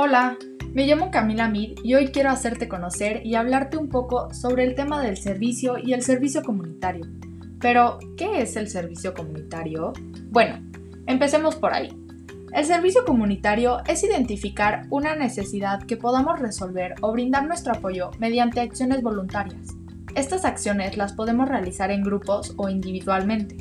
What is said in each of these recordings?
Hola, me llamo Camila Mid y hoy quiero hacerte conocer y hablarte un poco sobre el tema del servicio y el servicio comunitario. Pero, ¿qué es el servicio comunitario? Bueno, empecemos por ahí. El servicio comunitario es identificar una necesidad que podamos resolver o brindar nuestro apoyo mediante acciones voluntarias. Estas acciones las podemos realizar en grupos o individualmente.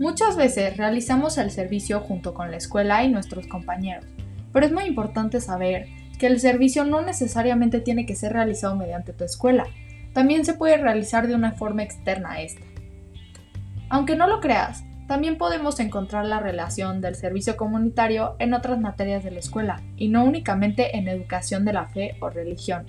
Muchas veces realizamos el servicio junto con la escuela y nuestros compañeros, pero es muy importante saber que el servicio no necesariamente tiene que ser realizado mediante tu escuela, también se puede realizar de una forma externa a esta. Aunque no lo creas, también podemos encontrar la relación del servicio comunitario en otras materias de la escuela, y no únicamente en educación de la fe o religión.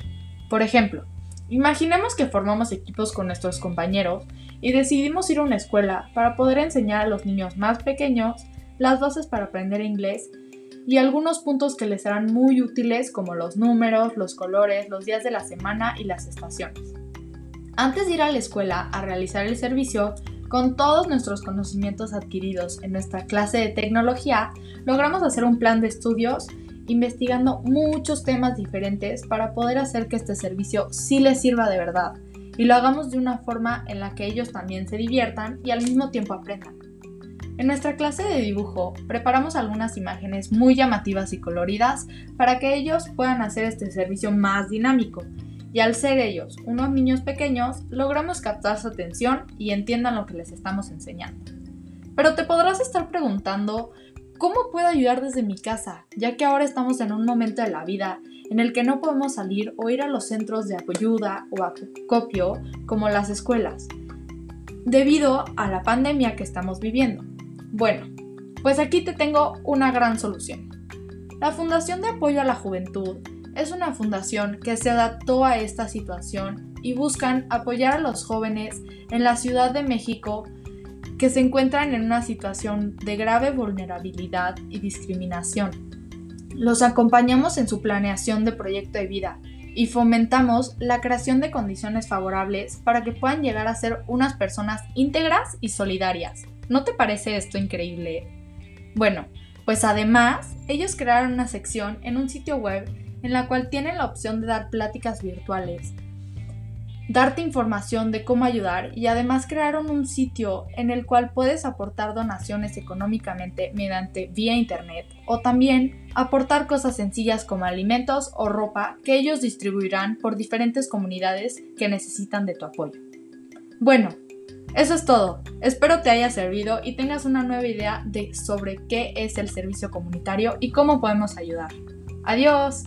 Por ejemplo, imaginemos que formamos equipos con nuestros compañeros y decidimos ir a una escuela para poder enseñar a los niños más pequeños las bases para aprender inglés y algunos puntos que les serán muy útiles como los números, los colores, los días de la semana y las estaciones. Antes de ir a la escuela a realizar el servicio, con todos nuestros conocimientos adquiridos en nuestra clase de tecnología, logramos hacer un plan de estudios investigando muchos temas diferentes para poder hacer que este servicio sí les sirva de verdad y lo hagamos de una forma en la que ellos también se diviertan y al mismo tiempo aprendan. En nuestra clase de dibujo preparamos algunas imágenes muy llamativas y coloridas para que ellos puedan hacer este servicio más dinámico y al ser ellos unos niños pequeños logramos captar su atención y entiendan lo que les estamos enseñando. Pero te podrás estar preguntando, ¿cómo puedo ayudar desde mi casa? Ya que ahora estamos en un momento de la vida en el que no podemos salir o ir a los centros de ayuda o acopio como las escuelas, debido a la pandemia que estamos viviendo. Bueno, pues aquí te tengo una gran solución. La Fundación de Apoyo a la Juventud es una fundación que se adaptó a esta situación y buscan apoyar a los jóvenes en la Ciudad de México que se encuentran en una situación de grave vulnerabilidad y discriminación. Los acompañamos en su planeación de proyecto de vida y fomentamos la creación de condiciones favorables para que puedan llegar a ser unas personas íntegras y solidarias. ¿No te parece esto increíble? Bueno, pues además, ellos crearon una sección en un sitio web en la cual tienen la opción de dar pláticas virtuales, darte información de cómo ayudar y además crearon un sitio en el cual puedes aportar donaciones económicamente mediante vía internet o también aportar cosas sencillas como alimentos o ropa que ellos distribuirán por diferentes comunidades que necesitan de tu apoyo. Bueno, eso es todo. Espero te haya servido y tengas una nueva idea de sobre qué es el servicio comunitario y cómo podemos ayudar. Adiós.